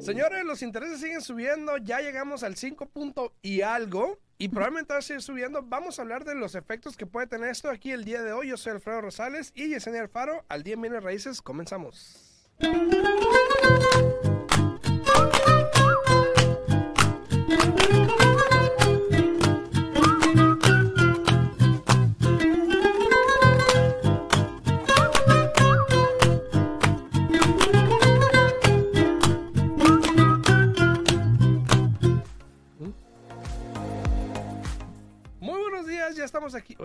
Señores, los intereses siguen subiendo, ya llegamos al 5 punto y algo, y probablemente va a seguir subiendo. Vamos a hablar de los efectos que puede tener esto aquí el día de hoy. Yo soy Alfredo Rosales y Yesenia Alfaro. Al día en Bienes Raíces, comenzamos.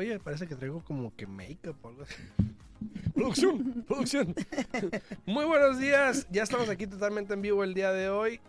Oye, parece que traigo como que make-up. Producción, producción. Muy buenos días, ya estamos aquí totalmente en vivo el día de hoy.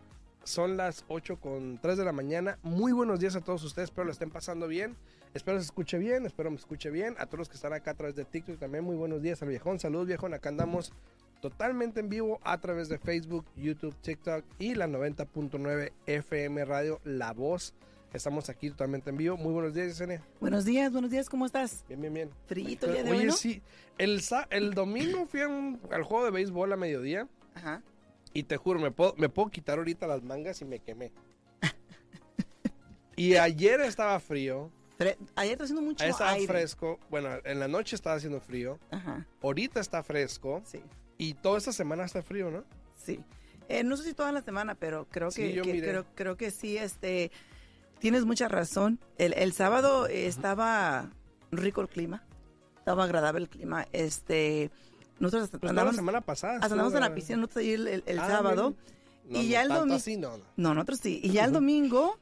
Son las 8 con 3 de la mañana. Muy buenos días a todos ustedes, espero lo estén pasando bien. Espero se escuche bien, espero me escuche bien. A todos los que están acá a través de TikTok también, muy buenos días al viejón. Saludos viejón, acá andamos totalmente en vivo a través de Facebook, YouTube, TikTok y la 90.9 FM Radio La Voz. Estamos aquí totalmente en vivo. Muy buenos días, Yesenia. Buenos días, buenos días, ¿cómo estás? Bien, bien, bien. Frito el día de Oye, hoy, ¿no? sí. El, sa- el domingo fui un- al juego de béisbol a mediodía Ajá. y te juro, me puedo, me puedo quitar ahorita las mangas y me quemé. y ayer estaba frío, Ayer está haciendo mucho ayer estaba aire. fresco. Bueno, en la noche estaba haciendo frío. Ajá, Ahorita está fresco sí, y toda esta semana está frío, ¿no? sí. Eh, no sé si toda la semana, pero creo Sí, que, yo que- creo, creo que sí, este, tienes mucha razón. El, el sábado eh, estaba rico el clima, estaba agradable el clima. Este, nosotros hasta Pues toda la andamos, semana pasada. hasta andamos en la de- piscina nosotros el, el- el Ah, sábado. No, y no ya el tanto domi- así, no, no. No, nosotros sí. Y ya el domingo,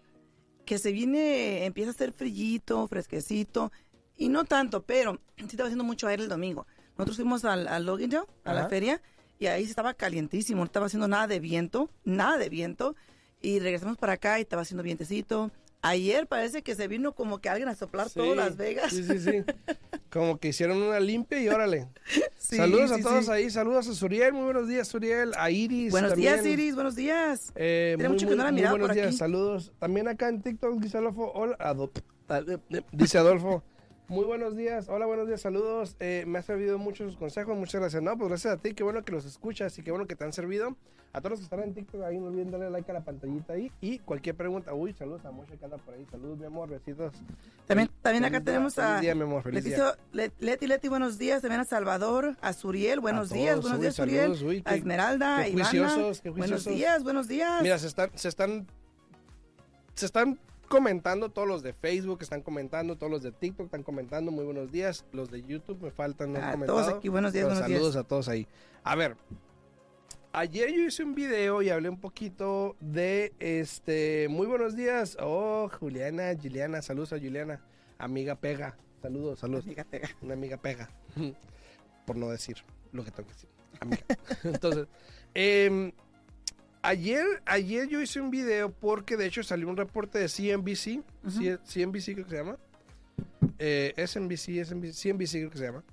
que se viene, empieza a hacer frillito, fresquecito. Y no tanto, pero sí estaba haciendo mucho aire el domingo. Nosotros fuimos al, al Logindale, a la feria, y ahí estaba calientísimo. No estaba haciendo nada de viento, nada de viento. Y regresamos para acá y estaba haciendo vientecito. Ayer parece que se vino como que alguien a soplar Sí, todo Las Vegas. Sí, sí, sí. Como que hicieron una limpia y órale. Sí, saludos a todos ahí, saludos a Suriel, muy buenos días Suriel, a Iris. Buenos también. días, Iris, buenos días. Eh, Tiene muy, mucho que no la muy buenos por días, aquí. saludos. También acá en TikTok dice Adolfo, hola, Ado- eh, dice Adolfo, muy buenos días, hola, buenos días, saludos. Eh, me ha servido mucho sus consejos, muchas gracias. No, pues gracias a ti, qué bueno que los escuchas y qué bueno que te han servido. A todos los que están en TikTok, ahí no olviden darle like a la pantallita ahí. Y cualquier pregunta, uy, saludos a Moshe que anda por ahí, saludos, mi amor, besitos. También, también acá día, tenemos a día, mi amor, feliz día. Leticio- Le- Leti, Leti, buenos días. También a Salvador, a Suriel, buenos A días, todos, buenos uy, días, saludos, Suriel. uy, a Esmeralda, qué Ivana. juiciosos, Buenos días, buenos días. Mira, se están, se están, se están comentando todos los de Facebook, están comentando, todos los de TikTok están comentando. Muy buenos días. Los de YouTube me faltan, no han a comentado. todos aquí, buenos días, pero buenos saludos días. a todos ahí. A ver, ayer yo hice un video y hablé un poquito de este. Muy buenos días. Oh, Juliana, Juliana, saludos a Juliana, amiga pega. Saludos, saludos. Amiga, pega. Una amiga pega. Por no decir lo que tengo que decir. Amiga. Entonces, em, ayer, ayer yo hice un video porque de hecho salió un reporte de CNBC. Ujú. C- CNBC creo que se llama. Eh, SNBC, SNBC, CNBC creo que se llama.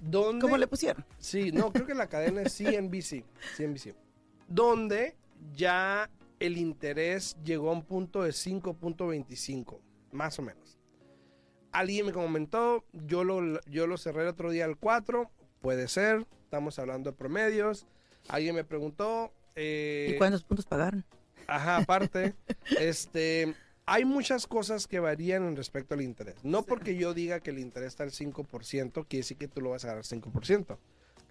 Donde, ¿Cómo le pusieron? Sí, no, creo que la cadena es CNBC. CNBC. Donde ya el interés llegó a un punto de 5.25, más o menos. Alguien me comentó, yo lo, yo lo cerré el otro día al 4, puede ser, estamos hablando de promedios. Alguien me preguntó... eh, ¿Y cuántos puntos pagaron? Ajá, aparte, este, hay muchas cosas que varían en respecto al interés. No Sí. porque yo diga que el interés está al 5%, quiere decir que tú lo vas a agarrar 5%.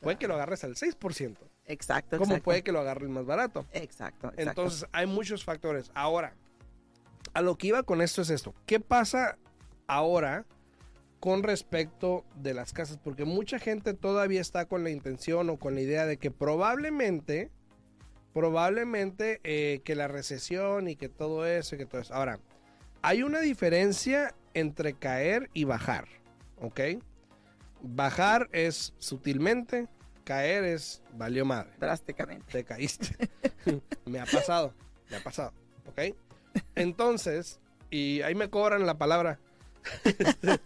Puede que lo agarres al 6%, Exacto, como exacto. puede que lo agarres más barato. Exacto, exacto. Entonces, hay muchos factores. Ahora, a lo que iba con esto es esto. ¿Qué pasa ahora con respecto de las casas? Porque mucha gente todavía está con la intención o con la idea de que probablemente, probablemente eh, que la recesión y que todo eso y que todo eso. Ahora, hay una diferencia entre caer y bajar, ¿ok? Bajar es sutilmente, caer es valió madre Drásticamente. te caíste. me ha pasado, me ha pasado, ¿ok? Entonces, y ahí me cobran la palabra. Este,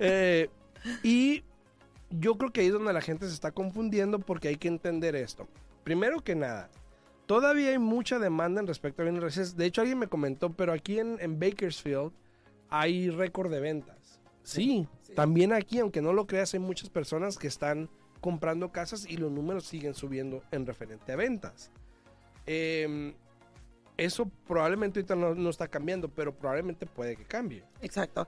eh, y yo creo que ahí es donde la gente se está confundiendo porque hay que entender esto. Primero que nada, todavía hay mucha demanda en respecto a bienes raíces. De hecho, alguien me comentó, pero aquí en, en Bakersfield hay récord de ventas. Sí, también aquí, aunque no lo creas, hay muchas personas que están comprando casas y los números siguen subiendo en referente a ventas. Em, eso probablemente ahorita no, no está cambiando, pero probablemente puede que cambie. Exacto.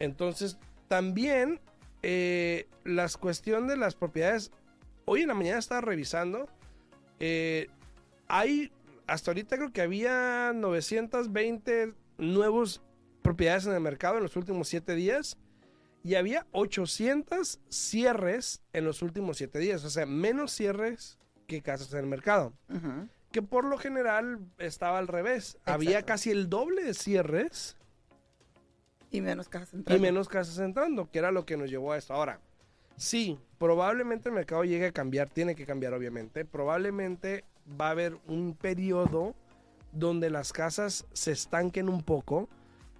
Entonces, también eh, las cuestiones de las propiedades, hoy en la mañana estaba revisando, eh, hay, hasta ahorita creo que había 920 nuevos propiedades en el mercado en los últimos 7 días y había 800 cierres en los últimos 7 días, o sea, menos cierres que casas en el mercado. Que por lo general estaba al revés. Había casi el doble de cierres Y menos casas y entrando. menos casas entrando, que era lo que nos llevó a esto. Ahora, sí, probablemente el mercado llegue a cambiar, tiene que cambiar obviamente. Probablemente va a haber un periodo donde las casas se estanquen un poco,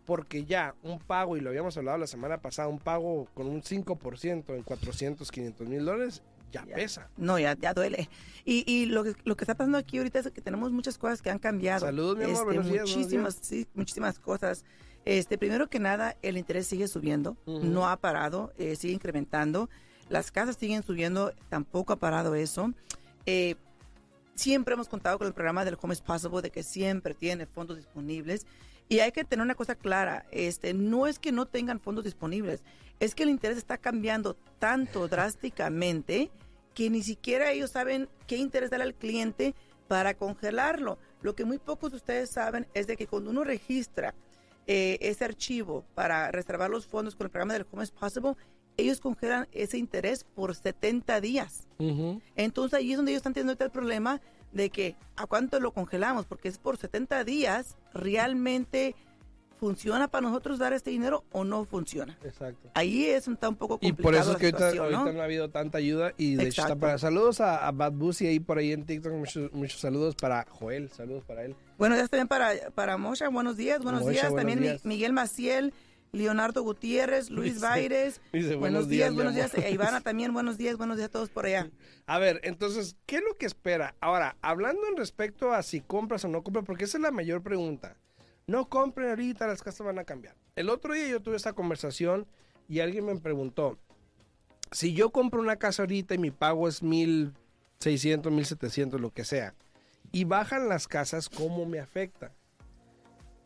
porque ya un pago, y lo habíamos hablado la semana pasada, un pago con un 5% en 400, 500 mil dólares, ya, Ya. pesa. No, ya, ya duele. Y, y lo, que, lo que está pasando aquí ahorita es que tenemos muchas cosas que han cambiado. Saludos, mi amor, Este, buenos días, buenos muchísimas, sí, muchísimas cosas. Este, primero que nada, el interés sigue subiendo, no ha parado, eh, sigue incrementando. Las casas siguen subiendo, tampoco ha parado eso. Eh, siempre hemos contado con el programa del Home is Possible de que siempre tiene fondos disponibles. Y hay que tener una cosa clara, este, no es que no tengan fondos disponibles, es que el interés está cambiando tanto drásticamente que ni siquiera ellos saben qué interés darle al cliente para congelarlo. Lo que muy pocos de ustedes saben es de que cuando uno registra eh, ese archivo para reservar los fondos con el programa del Home is Possible, ellos congelan ese interés por 70 días. Ujú. Entonces ahí es donde ellos están teniendo el problema de que a cuánto lo congelamos, porque es por 70 días, realmente funciona para nosotros dar este dinero o no funciona. Exacto. Ahí es un, está un poco Y complicado por eso es que ahorita, ¿no? ahorita no ha habido tanta ayuda y de hecho está para saludos a, a Bad Busy ahí por ahí en TikTok, muchos, muchos saludos para Joel, saludos para él. Buenos días también para, para Mosha, buenos días, buenos Mosha, días. buenos también días. Miguel Maciel, Leonardo Gutiérrez, Luis Dice- Baires. dice, buenos días, buenos días. E Ivana también, buenos días, buenos días a todos por allá. A ver, entonces, ¿qué es lo que espera? Ahora, hablando en respecto a si compras o no compras, porque esa es la mayor pregunta. No compren ahorita, las casas van a cambiar. El otro día yo tuve esta conversación y alguien me preguntó, si yo compro una casa ahorita y mi pago es 1600, 1700, lo que sea, y bajan las casas, ¿cómo me afecta?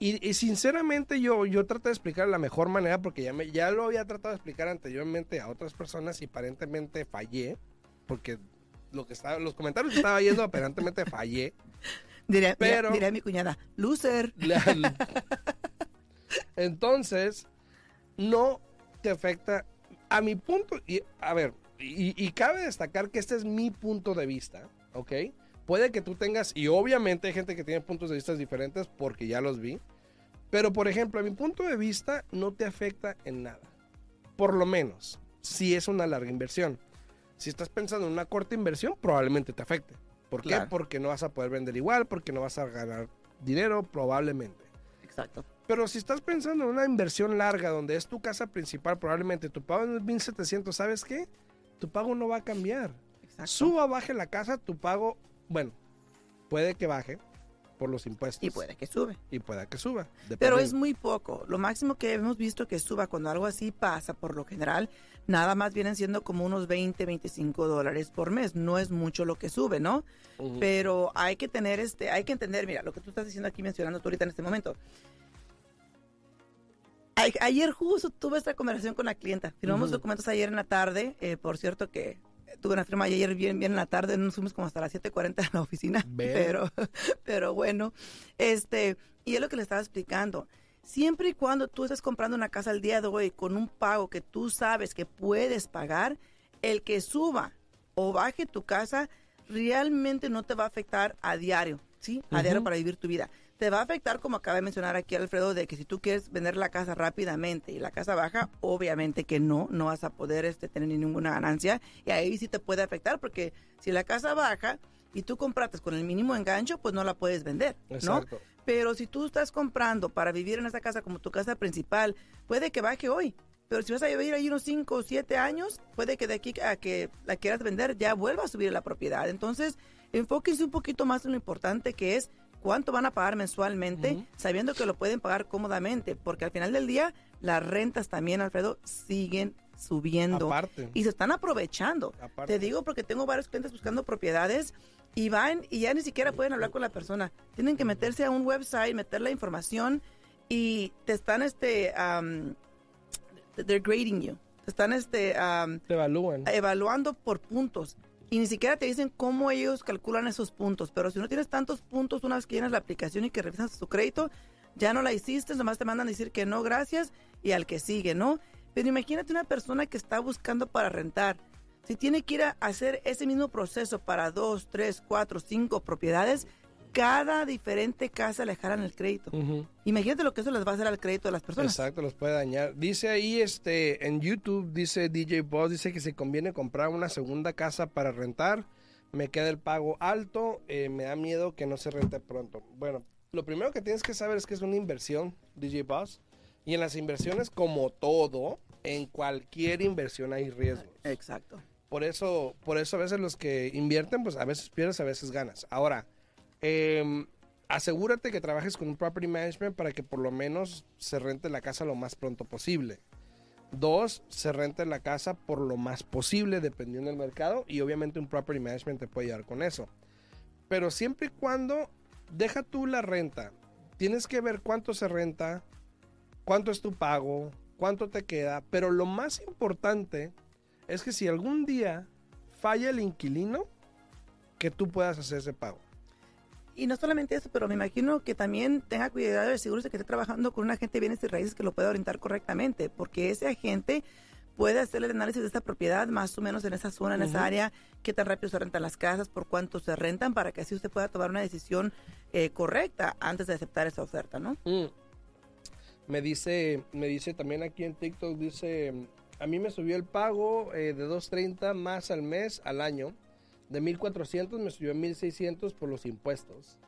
Y, y sinceramente yo, yo trato de explicar de la mejor manera porque ya, me, ya lo había tratado de explicar anteriormente a otras personas y aparentemente fallé porque lo que estaba, los comentarios que estaba yendo aparentemente fallé. Diría, Pero- diría mi cuñada, loser. La- Entonces, no te afecta a mi punto. Y, a ver, y, y cabe destacar que este es mi punto de vista, ¿ok? Puede que tú tengas, y obviamente hay gente que tiene puntos de vista diferentes porque ya los vi. Pero, por ejemplo, a mi punto de vista no te afecta en nada. Por lo menos, si es una larga inversión. Si estás pensando en una corta inversión, probablemente te afecte. ¿Por qué? Claro. Porque no vas a poder vender igual, porque no vas a ganar dinero, probablemente. Exacto. Pero si estás pensando en una inversión larga donde es tu casa principal, probablemente tu pago es 1700, ¿sabes qué? Tu pago no va a cambiar. Exacto. Suba o baje la casa, tu pago, bueno, puede que baje por los impuestos. Y puede que sube. Y puede que suba. Pero es muy poco. Lo máximo que hemos visto que suba cuando algo así pasa, por lo general, nada más vienen siendo como unos 20, 25 dólares por mes. No es mucho lo que sube, ¿no? Pero hay que tener este, hay que entender, mira, lo que tú estás diciendo aquí, mencionando tú ahorita en este momento. Ay- Ayer justo tuve esta conversación con la clienta. Firmamos documentos ayer en la tarde. eh, por cierto que tuve una firma ayer bien, bien en la tarde. Nos fuimos como hasta las 7.40 en la oficina. Pero, pero bueno, este, y es lo que le estaba explicando. Siempre y cuando tú estés comprando una casa al día de hoy con un pago que tú sabes que puedes pagar, el que suba o baje tu casa realmente no te va a afectar a diario, ¿sí? A diario para vivir tu vida. Te va a afectar, como acaba de mencionar aquí Alfredo, de que si tú quieres vender la casa rápidamente y la casa baja, obviamente que no, no vas a poder este, tener ninguna ganancia y ahí sí te puede afectar porque si la casa baja y tú compraste con el mínimo engancho, pues no la puedes vender, ¿no? Exacto. Pero si tú estás comprando para vivir en esa casa como tu casa principal, puede que baje hoy. Pero si vas a vivir ahí unos 5 o 7 años, puede que de aquí a que la quieras vender ya vuelva a subir la propiedad. Entonces, enfóquense un poquito más en lo importante que es cuánto van a pagar mensualmente, sabiendo que lo pueden pagar cómodamente, porque al final del día las rentas también, Alfredo, siguen subiendo Aparte. y se están aprovechando. Aparte. Te digo porque tengo varios clientes buscando propiedades y van y ya ni siquiera pueden hablar con la persona. Tienen que meterse a un website, meter la información y te están este um, they're grading you. Te están este um, Te evalúan. evaluando por puntos y ni siquiera te dicen cómo ellos calculan esos puntos. Pero si no tienes tantos puntos una vez que llenas la aplicación y que revisas tu crédito, ya no la hiciste, nomás te mandan a decir que no, gracias, y al que sigue, ¿no? Pero imagínate una persona que está buscando para rentar. Si tiene que ir a hacer ese mismo proceso para dos, tres, cuatro, cinco propiedades, cada diferente casa le jalan el crédito. Imagínate lo que eso les va a hacer al crédito de las personas. Exacto, los puede dañar. Dice ahí, este, en YouTube, dice DJ Boss, dice que si conviene comprar una segunda casa para rentar, me queda el pago alto, eh, me da miedo que no se rente pronto. Bueno, lo primero que tienes que saber es que es una inversión, DJ Boss, y en las inversiones, como todo, en cualquier inversión hay riesgos. Exacto. Por eso, por eso a veces los que invierten, pues a veces pierdes, a veces ganas. Ahora, em, asegúrate que trabajes con un property management para que por lo menos se rente la casa lo más pronto posible. Dos, se rente la casa por lo más posible dependiendo del mercado y obviamente un property management te puede ayudar con eso. Pero siempre y cuando deja tú la renta, tienes que ver cuánto se renta, cuánto es tu pago, cuánto te queda, pero lo más importante es que si algún día falla el inquilino, que tú puedas hacer ese pago. Y no solamente eso, pero me imagino que también tenga cuidado de seguro de que esté trabajando con un agente de bienes y raíces que lo pueda orientar correctamente, porque ese agente puede hacer el análisis de esta propiedad más o menos en esa zona, en esa área, qué tan rápido se rentan las casas, por cuánto se rentan, para que así usted pueda tomar una decisión eh, correcta antes de aceptar esa oferta, ¿no? Mm. Me dice, me dice también aquí en TikTok, dice, a mí me subió el pago eh, de 2.30 más al mes, al año. De 1.400 me subió a 1.600 por los impuestos.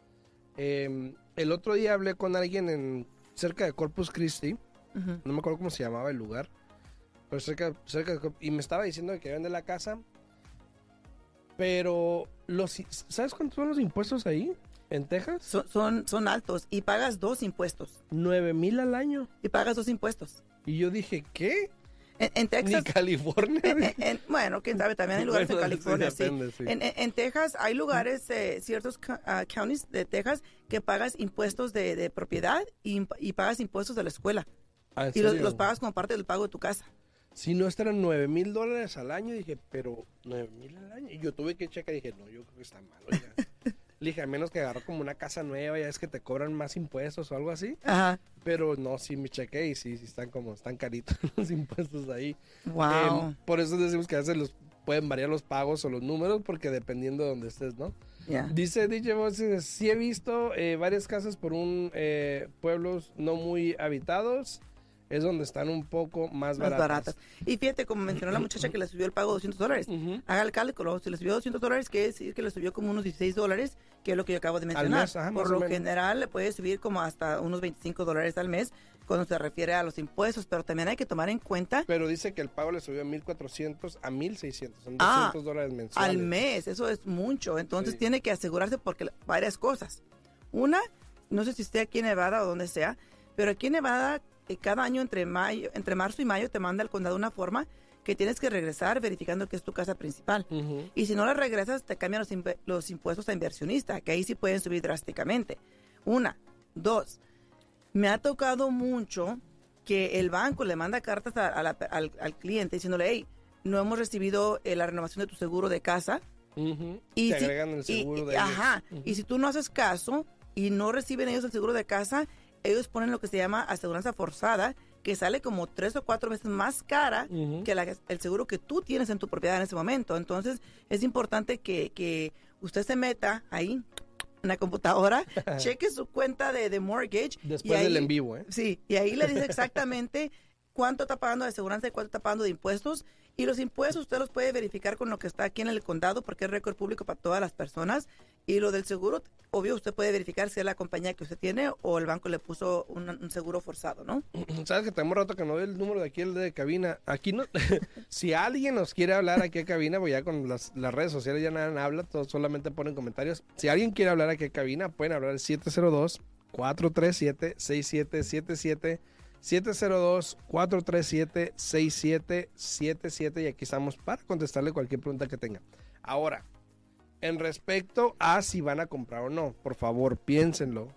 Eh, el otro día hablé con alguien en cerca de Corpus Christi, no me acuerdo cómo se llamaba el lugar, pero cerca, cerca de y me estaba diciendo que vende la casa. Pero, los, ¿sabes cuántos son los impuestos ahí? ¿En Texas? Son, son, son altos y pagas dos impuestos. 9 mil al año. Y pagas dos impuestos. Y yo dije, ¿qué? En, en Ni Texas, California. en- en- en- bueno, quién sabe, también hay lugares Bueno, en California, sí. depende, sí. En, Texas hay lugares, eh, ciertos ah, counties de Texas que pagas impuestos de, de propiedad y, pagas impuestos de la escuela. Ah, ¿en Y los, los pagas como parte del pago de tu casa. Si no, estos eran 9 mil dólares al año. Dije, pero 9 mil al año. Y yo tuve que checar y dije, no, yo creo que está mal. Le dije, a menos que agarró como una casa nueva, ya es que te cobran más impuestos o algo así. Ajá. Pero no, sí me chequé y sí, sí están como, están caritos los impuestos ahí. Wow. Em, por eso decimos que a veces los pueden variar los pagos o los números porque dependiendo de donde estés, ¿no? Ya. Dice DJ Voices, sí he visto eh, varias casas por un eh, pueblos no muy habitados, es donde están un poco más, Más baratas. baratas. Y fíjate, como mencionó la muchacha que le subió el pago de 200 dólares. Haga el cálculo, si le subió 200 dólares, quiere decir que le subió como unos 16 dólares, que es lo que yo acabo de mencionar. mes, ajá, Por lo general le puede subir como hasta unos 25 dólares al mes cuando se refiere a los impuestos, pero también hay que tomar en cuenta Pero dice que el pago le subió a 1400 a 1600, son 200 Ah, dólares mensuales. al mes, eso es mucho. Entonces Sí. tiene que asegurarse porque varias cosas. Una, no sé si esté aquí en Nevada o donde sea, pero aquí en Nevada eh, cada año entre mayo, entre marzo y mayo te manda el condado una forma que tienes que regresar verificando que es tu casa principal. Y si no la regresas, te cambian los, imp- los impuestos a inversionista, que ahí sí pueden subir drásticamente. Una. Dos. Me ha tocado mucho que el banco le manda cartas a- a la- al, al cliente diciéndole, hey, no hemos recibido eh, la renovación de tu seguro de casa. Y Te si- agregan el y- seguro y- de ellos. Ajá. Y si tú no haces caso y no reciben ellos el seguro de casa, ellos ponen lo que se llama aseguranza forzada, que sale como tres o cuatro veces más cara Ujú. que la- el seguro que tú tienes en tu propiedad en ese momento. Entonces, es importante que, que usted se meta ahí en la computadora, cheque su cuenta de, de mortgage. Después ahí- del en vivo, ¿eh? Sí, y ahí le dice exactamente cuánto está pagando de aseguranza y cuánto está pagando de impuestos. Y los impuestos usted los puede verificar con lo que está aquí en el condado porque es récord público para todas las personas. Y lo del seguro, obvio, usted puede verificar si es la compañía que usted tiene o el banco le puso un, seguro forzado, ¿no? Sabes que tenemos rato que no doy el número de aquí, el de cabina. Aquí no, si alguien nos quiere hablar aquí a cabina, pues ya con las, redes sociales ya nada habla, todos solamente ponen comentarios. Si alguien quiere hablar aquí a cabina, pueden hablar al 702 437 6777 702-437-6777 y aquí estamos para contestarle cualquier pregunta que tenga. Ahora, en respecto a si van a comprar o no, por favor, piénsenlo,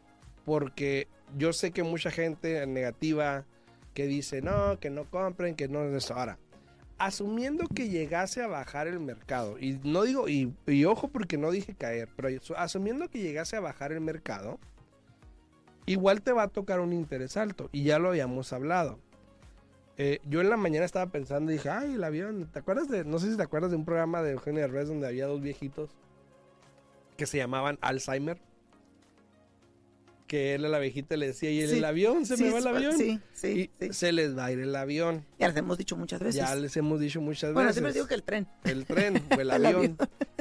porque yo sé que mucha gente negativa que dice, no, que no compren, que no es eso. Ahora, asumiendo que llegase a bajar el mercado, y no digo, y, y ojo porque no dije caer, pero asumiendo que llegase a bajar el mercado, igual te va a tocar un interés alto. Y ya lo habíamos hablado. Eh, yo en la mañana estaba pensando y dije, ay, el avión. ¿Te acuerdas de.? No sé si te acuerdas de un programa de Eugenio Derbez donde había dos viejitos que se llamaban Alzheimer. Que él a la viejita le decía, y el, Sí. el avión, se Sí, me va el avión. sí, sí, y sí. se les va a ir el avión. Ya les hemos dicho muchas veces. Ya les hemos dicho muchas bueno, veces. siempre digo que el tren. El tren, o el El avión, avión.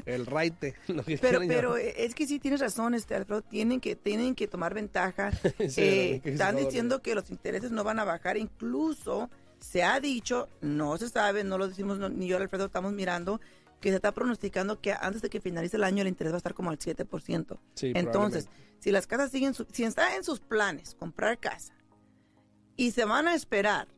el raite. lo que Pero, pero llamar. es que sí tienes razón, este Alfredo, tienen que, tienen que tomar ventaja. Eh, que están diciendo que los intereses no van a bajar, incluso se ha dicho, no se sabe, no lo decimos no- ni yo, Alfredo, estamos mirando, que se está pronosticando que antes de que finalice el año el interés va a estar como al 7%. Sí, Entonces, si las casas siguen, su- si está en sus planes comprar casa y se van a esperar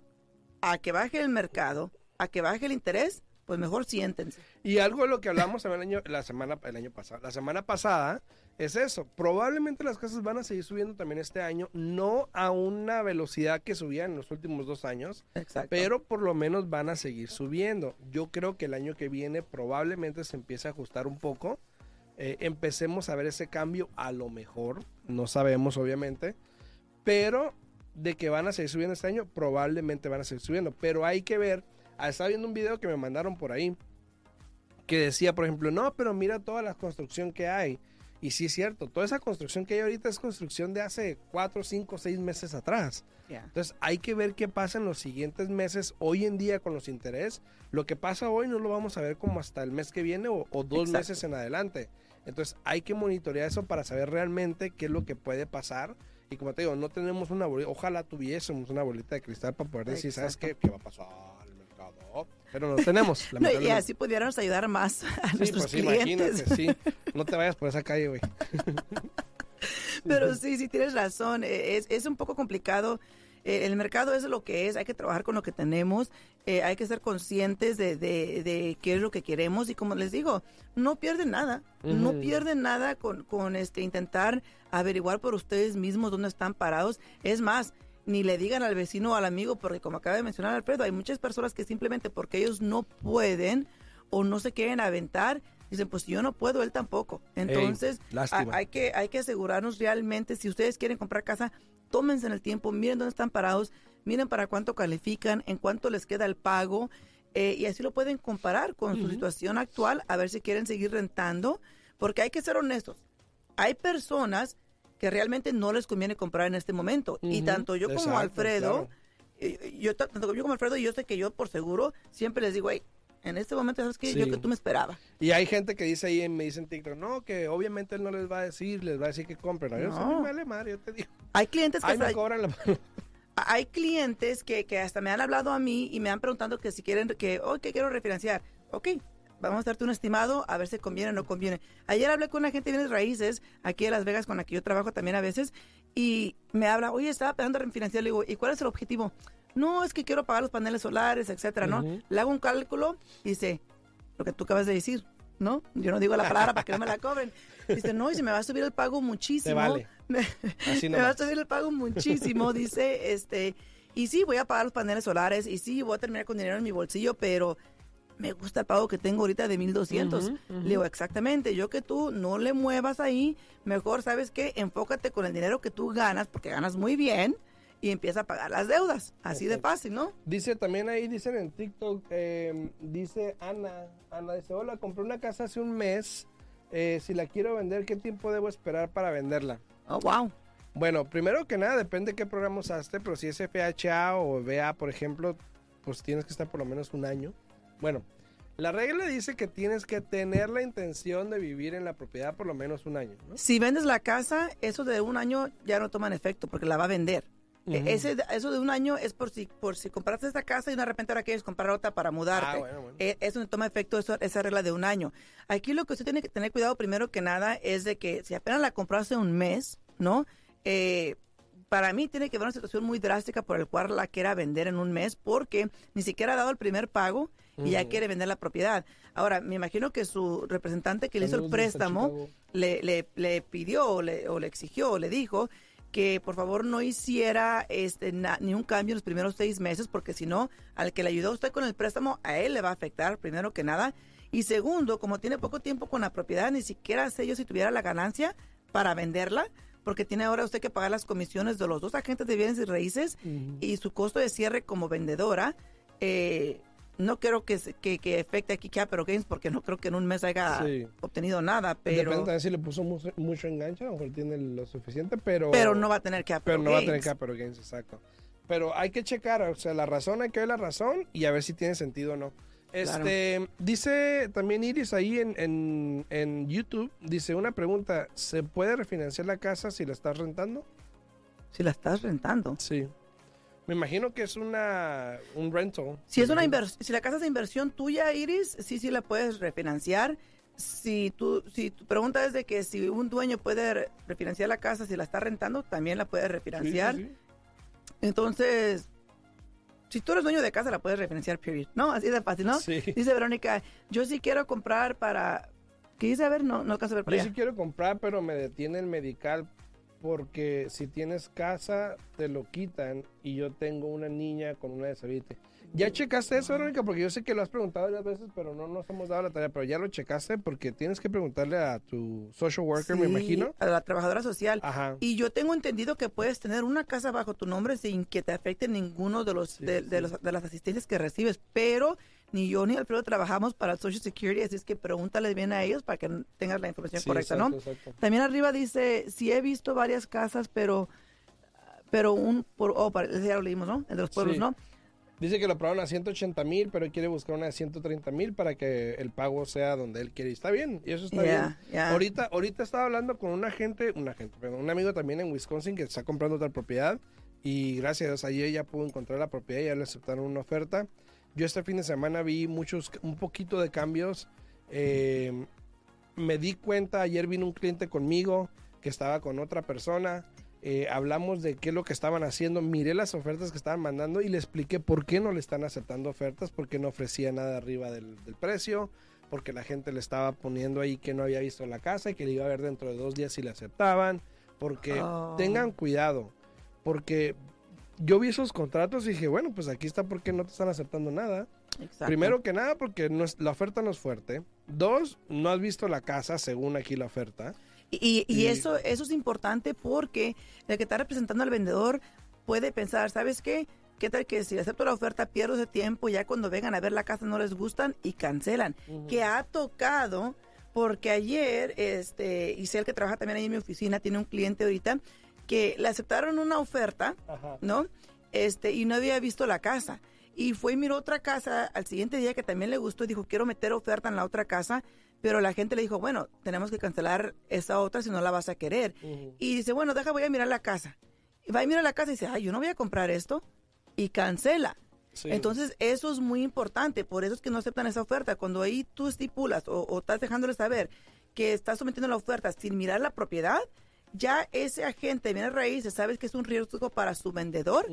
a que baje el mercado, a que baje el interés, pues mejor siéntense. Y algo de lo que hablamos el año, la semana, el año pasado, la semana pasada, es eso. Probablemente las casas van a seguir subiendo también este año, no a una velocidad que subían en los últimos dos años, Exacto. pero por lo menos van a seguir subiendo. Yo creo que el año que viene probablemente se empiece a ajustar un poco. Eh, empecemos a ver ese cambio a lo mejor, no sabemos obviamente, pero de que van a seguir subiendo este año, probablemente van a seguir subiendo. Pero hay que ver, estaba viendo un video que me mandaron por ahí, que decía, por ejemplo, no, pero mira toda la construcción que hay. Y sí es cierto, toda esa construcción que hay ahorita es construcción de hace 4, 5, 6 meses atrás. Ya. Entonces hay que ver qué pasa en los siguientes meses, hoy en día con los intereses. Lo que pasa hoy no lo vamos a ver como hasta el mes que viene o, o dos Exacto. meses en adelante. Entonces hay que monitorear eso para saber realmente qué es lo que puede pasar. Y como te digo, no tenemos una bolita, ojalá tuviésemos una bolita de cristal para poder decir, ¿sabes qué? Exacto. ¿Qué va a pasar? Pero no tenemos. No, y así pudiéramos ayudar más a Sí, nuestros pues clientes. imagínate, sí. No te vayas por esa calle, güey. Pero sí, sí tienes razón. eh, Es, es un poco complicado. Eh, El mercado es lo que es, hay que trabajar con lo que tenemos, eh, hay que ser conscientes de, de- de qué es lo que queremos y como les digo, no pierden nada, no pierden nada con, con este intentar averiguar por ustedes mismos dónde están parados. Es más, ni le digan al vecino o al amigo, porque como acaba de mencionar Alfredo, hay muchas personas que simplemente porque ellos no pueden o no se quieren aventar, dicen, pues yo no puedo, él tampoco. Entonces, hay que, hay que asegurarnos realmente, si ustedes quieren comprar casa, tómense en el tiempo, miren dónde están parados, miren para cuánto califican, en cuánto les queda el pago, eh, y así lo pueden comparar con su situación actual, a ver si quieren seguir rentando, porque hay que ser honestos. Hay personas que realmente no les conviene comprar en este momento, y Ujú. tanto yo como Exacto, Alfredo, claro. eh, yo ta- tanto yo como Alfredo, yo sé que yo por seguro siempre les digo, hey, en este momento sabes que yo Sí. que tú me esperaba. Y hay gente que dice ahí, me dicen TikTok, no, que obviamente él no les va a decir, les va a decir que compren. No, yo No. me vale madre, yo te digo. Hay clientes que Ay, me cobran la mano. hay clientes que, que hasta me han hablado a mí y me han preguntado que si quieren, que, oh, que quiero refinanciar. Ok, vamos a darte un estimado a ver si conviene o no conviene. Ayer hablé con una gente de bienes raíces aquí en Las Vegas con la que yo trabajo también a veces y me habla, oye, estaba pensando en refinanciar. Le digo, ¿y cuál es el objetivo? No, es que quiero pagar los paneles solares, etcétera, ¿no? Ujú. Le hago un cálculo y dice, lo que tú acabas de decir, ¿no? Yo no digo la palabra para que no me la cobren. Dice, no, y se me va a subir el pago muchísimo. vale. Así me va a subir el pago muchísimo, dice, este, y sí, voy a pagar los paneles solares, y sí, voy a terminar con dinero en mi bolsillo, pero me gusta el pago que tengo ahorita de 1200. Ujú, ujú. Le digo, exactamente, yo que tú no le muevas ahí, mejor, ¿sabes qué? Enfócate con el dinero que tú ganas, porque ganas muy bien, y empieza a pagar las deudas. Así de fácil, ¿no? Dice también ahí, dicen en TikTok, eh, dice Ana, Ana dice, hola, compré una casa hace un mes, eh, si la quiero vender, ¿qué tiempo debo esperar para venderla? Oh, wow. Bueno, primero que nada, depende qué programa usaste, pero si es FHA o BA, por ejemplo, pues tienes que estar por lo menos un año. Bueno, la regla dice que tienes que tener la intención de vivir en la propiedad por lo menos un año. ¿no? Si vendes la casa, eso de un año ya no toma efecto porque la va a vender. E-. Ese, eso de un año es por si, por si compraste esta casa y de repente ahora quieres comprar otra para mudarte. Ah, bueno, bueno. Eh, Eso no toma efecto, eso- esa regla de un año. Aquí lo que usted tiene que tener cuidado primero que nada es de que si apenas la compraste un mes, ¿no? Eh, para mí tiene que haber una situación muy drástica por el cual la quiera vender en un mes porque ni siquiera ha dado el primer pago y ya Ujú. quiere vender la propiedad. Ahora, me imagino que su representante que le hizo el préstamo le, le, le pidió o le, o le exigió o le dijo que por favor no hiciera este na- ni un cambio en los primeros seis meses porque si no, al que le ayudó a usted con el préstamo, a él le va a afectar primero que nada. Y segundo, como tiene poco tiempo con la propiedad, ni siquiera sé yo si tuviera la ganancia para venderla, porque tiene ahora usted que pagar las comisiones de los dos agentes de bienes y raíces y su costo de cierre como vendedora. eh, no creo que, se- que, que afecte aquí Capital Gains porque no creo que en un mes haya Sí. obtenido nada, Depende pero, también si le puso mucho, mucho enganche, a lo mejor tiene lo suficiente, pero... pero no va a tener Capital Pero no va a tener capital gains, exacto. Pero hay que checar, o sea, la razón, hay que ver la razón y a ver si tiene sentido o no. Este, dice también Iris ahí en, en, en YouTube, dice una pregunta, ¿se puede refinanciar la casa si la estás rentando? Si la estás rentando. Sí. Me imagino que es una un rental. Si es una si la casa es de inversión tuya, Iris, sí, sí la puedes refinanciar. Si tu, si tu pregunta es de que si un dueño puede re- refinanciar la casa si la está rentando, también la puedes Sí, sí, refinanciar. sí. Entonces, si tú eres dueño de casa, la puedes refinanciar, period. No, así de fácil, ¿no? Sí. Dice Verónica, yo sí quiero comprar para... ¿Qué dice? A ver, no, no alcanzo a ver para Yo allá. sí quiero comprar, pero me detiene el medical porque si tienes casa te lo quitan y yo tengo una niña con una disability. ¿Ya checaste eso, Verónica? Porque yo sé que lo has preguntado varias veces, pero no nos hemos dado la tarea. Pero ya lo checaste porque tienes que preguntarle a tu social worker, me imagino. A la trabajadora social. Ajá. Y yo tengo entendido que puedes tener una casa bajo tu nombre sin que te afecte ninguno de los, Sí, de, sí, de sí. los- de las asistencias que recibes, pero ni yo ni Alfredo trabajamos para Social Security, así es que pregúntale bien a ellos para que tengas la información Sí, correcta, exacto, ¿no? exacto. También arriba dice, sí he visto varias casas, pero pero un por oh, para- ya lo leímos, ¿no? El de los pueblos, Sí. ¿no? Dice que lo aprobaron a 180 mil, pero quiere buscar una de 130 mil para que el pago sea donde él quiere. Y está bien, y eso está bien. Ahorita, ahorita estaba hablando con una gente, una gente, perdón, un amigo también en Wisconsin que está comprando otra propiedad y gracias a ya pudo encontrar la propiedad y ya le aceptaron una oferta. Yo este fin de semana vi muchos, un poquito de cambios. Eh, me di cuenta, ayer vino un cliente conmigo que estaba con otra persona. eh, hablamos de qué es lo que estaban haciendo, miré las ofertas que estaban mandando y le expliqué por qué no le están aceptando ofertas, porque no ofrecía nada arriba del, del precio, porque la gente le estaba poniendo ahí que no había visto la casa y que le iba a ver dentro de dos días si le aceptaban, porque Oh. tengan cuidado, porque yo vi esos contratos y dije, bueno, pues aquí está porque no te están aceptando nada. Exacto. Primero que nada, porque no es- la oferta no es fuerte. Dos, no has visto la casa según aquí la oferta. Y, y- y eso, eso es importante porque el que está representando al vendedor puede pensar, ¿sabes qué? ¿Qué tal que si acepto la oferta pierdo ese tiempo? Ya cuando vengan a ver la casa no les gustan y cancelan. Que ha tocado porque ayer, este, Isel que trabaja también ahí en mi oficina, tiene un cliente ahorita que le aceptaron una oferta, Ajá. ¿no? Este, y no había visto la casa. Y fue y miró otra casa al siguiente día que también le gustó y dijo, quiero meter oferta en la otra casa, pero la gente le dijo, bueno, tenemos que cancelar esa otra si no la vas a querer. Y dice, bueno, deja, voy a mirar la casa. Y va y mira la casa y dice, ay, yo no voy a comprar esto. Y cancela. Sí. Entonces, eso es muy importante. Por eso es que no aceptan esa oferta. Cuando ahí tú estipulas o, o estás dejándole saber que estás sometiendo la oferta sin mirar la propiedad, ya ese agente de bienes raíces sabes que es un riesgo para su vendedor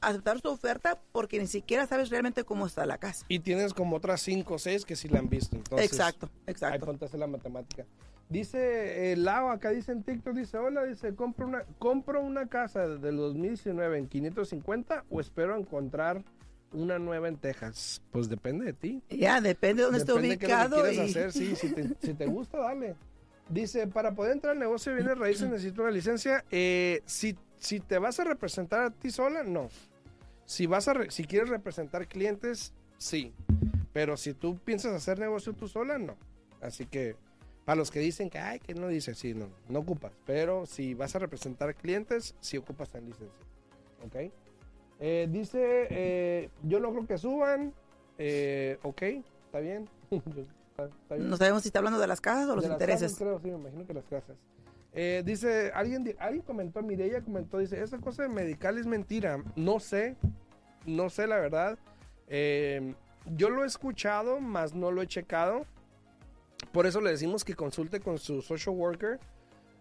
aceptar su oferta porque ni siquiera sabes realmente cómo está la casa. Y tienes como otras cinco o seis que sí la han visto. Entonces, exacto, Ahí exacto. ponte a hacer la matemática. Dice el Lao, acá dice en TikTok, dice, hola, dice, compro una, compro una casa del 2019 en 550 o espero encontrar una nueva en Texas. Pues depende de ti. Ya, depende de dónde esté Depende de qué es lo que ubicado. y- hacer, sí, si te, si te gusta, dale. Dice, para poder entrar al negocio de bienes raíces necesito una licencia. Eh, si, si te vas a representar a ti sola, no. Si, vas a re- si quieres representar clientes, sí. Pero si tú piensas hacer negocio tú sola, no. Así que, para los que dicen que, ay, que no dice, sí, no, no ocupas. Pero si vas a representar clientes, sí ocupas la licencia. ¿Ok? Eh, dice, eh, yo no creo que suban. Eh, ok. ¿Está bien? No sabemos si está hablando de las casas o los De las intereses. casas, creo, sí, me imagino que las casas. Eh, dice, alguien, alguien comentó, Mireya comentó, dice, esa cosa de medical es mentira. No sé, no sé la verdad. Eh, yo lo he escuchado, mas no lo he checado. Por eso le decimos que consulte con su social worker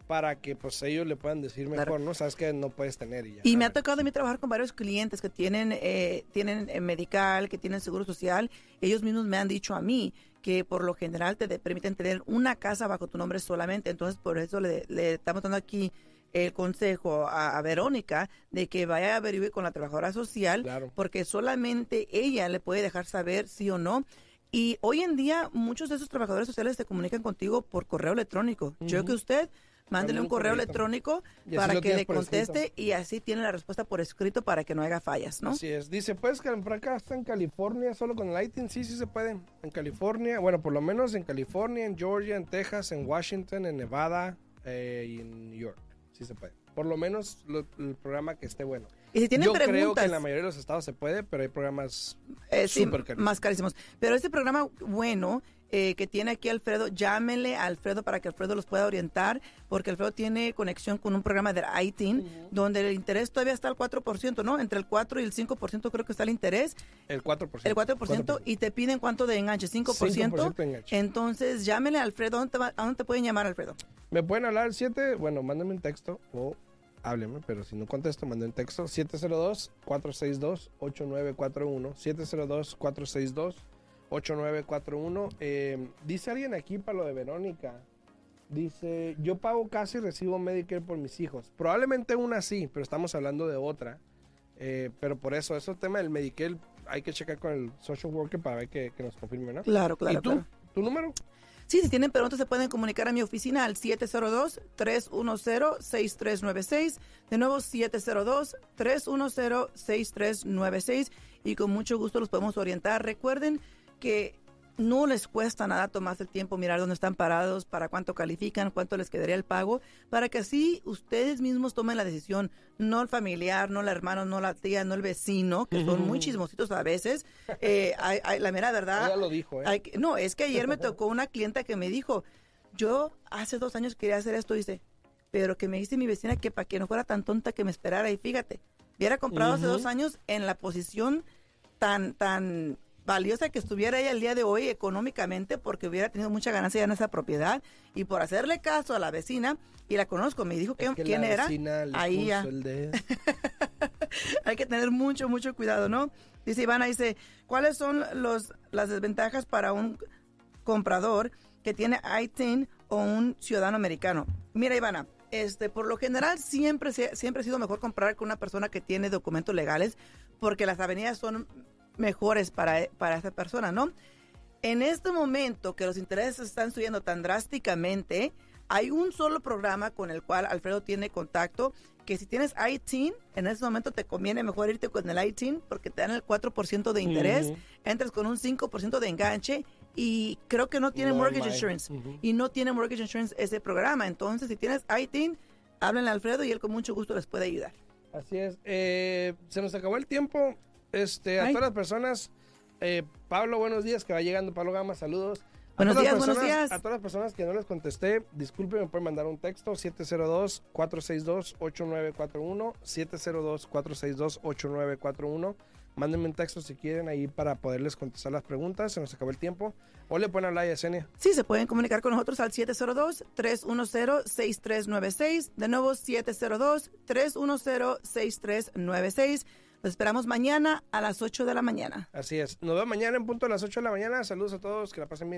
para que pues ellos le puedan decir mejor, Claro. ¿no? Sabes que no puedes tener y ya. Y me ha tocado a mí trabajar con varios clientes que tienen, eh, tienen eh, medical, que tienen seguro social. Ellos mismos me han dicho a mí que por lo general te permiten tener una casa bajo tu nombre solamente. Entonces, por eso le, le estamos dando aquí el consejo a, a Verónica de que vaya a averiguar con la trabajadora social Claro. porque solamente ella le puede dejar saber sí o no. Y hoy en día muchos de esos trabajadores sociales se comunican contigo por correo electrónico. Yo Ujú. que usted mándele un correo electrónico para que le por escrito. conteste y así tiene la respuesta por escrito para que no haya fallas, ¿no? Así es. Dice, ¿puedes comprar casa en California solo con el Lighting? Sí, sí se puede. En California, bueno, por lo menos en California, en Georgia, en Texas, en Washington, en Nevada eh, y en New York. Sí se puede. Por lo menos lo- el programa que esté bueno. Y si tienen Yo creo que preguntas, en la mayoría de los estados se puede, pero hay programas eh, sí, carísimos. más carísimos. Pero este programa bueno eh, que tiene aquí Alfredo, llámenle a Alfredo para que Alfredo los pueda orientar, porque Alfredo tiene conexión con un programa de ITIN, donde el interés todavía está al 4%, ¿no? Entre el 4 y el 5% creo que está el interés, el 4%. el 4%, y te piden cuánto de enganche, 5%. 5% de enganche. Entonces, llámenle a Alfredo. ¿A dónde te, va- a dónde te pueden llamar, Alfredo? Me pueden hablar al 7, bueno, mándenme un texto o háblenme, pero si no contesto, manden texto 702-462-8941. 702-462-8941. Eh, dice alguien aquí para lo de Verónica. Dice, yo pago casi y recibo Medicare por mis hijos. Probablemente una sí, pero estamos hablando de otra. Eh, pero por eso, eso tema del Medicare hay que checar con el social worker para ver que, que nos confirme, ¿no? Claro, claro, ¿Y tú? claro. ¿Tu número? Sí, si tienen preguntas se pueden comunicar a mi oficina al 702-310-6396. De nuevo, 702-310-6396. Y con mucho gusto los podemos orientar. Recuerden que no les cuesta nada tomarse el tiempo, mirar dónde están parados, para cuánto califican, cuánto les quedaría el pago, para que así ustedes mismos tomen la decisión, no el familiar, no el hermano, no la tía, no el vecino, que son muy chismositos a veces. Eh, hay- hay- la mera verdad, Ella lo dijo, ¿eh? No, es que ayer me tocó una clienta que me dijo, yo hace dos años quería hacer esto, dice, pero que me dice mi vecina que para que no fuera tan tonta que me esperara y fíjate, hubiera comprado hace dos años en la posición tan, tan valiosa que estuviera ella el día de hoy económicamente porque hubiera tenido mucha ganancia ya en esa propiedad y por hacerle caso a la vecina y la conozco, me dijo que, Es que quién la era, ahí ya. el dedo. hay que tener mucho, mucho cuidado, ¿no? Dice Ivana, dice, ¿cuáles son los, las desventajas para un comprador que tiene ITIN o un ciudadano americano? Mira, Ivana, este, por lo general siempre, se- siempre ha sido mejor comprar con una persona que tiene documentos legales porque las avenidas son mejores para, para esa persona, ¿no? En este momento que los intereses están subiendo tan drásticamente, hay un solo programa con el cual Alfredo tiene contacto, que si tienes ITIN, en ese momento te conviene mejor irte con el ITIN porque te dan el 4% de interés, Ujú. entras con un 5% de enganche y creo que no tiene No, mortgage my. insurance. Ujú. Y no tiene mortgage insurance ese programa. Entonces, si tienes ITIN, háblenle a Alfredo y él con mucho gusto les puede ayudar. Así es. Eh, se nos acabó el tiempo. Este, a Ay. todas las personas, eh, Pablo, buenos días, que va llegando. Pablo Gama, saludos. A Buenos días, buenos personas- días. A todas las personas que no les contesté, disculpen, me pueden mandar un texto 702-462-8941. 702-462-8941. Mándenme un texto si quieren ahí para poderles contestar las preguntas. Se nos acabó el tiempo. O le pueden hablar a Yesenia. Sí, se pueden comunicar con nosotros al 702-310-6396. De nuevo, 702-310-6396. Los esperamos mañana a las 8 de la mañana. Así es. Nos vemos mañana en punto a las 8 de la mañana. Saludos a todos, que la pasen bien.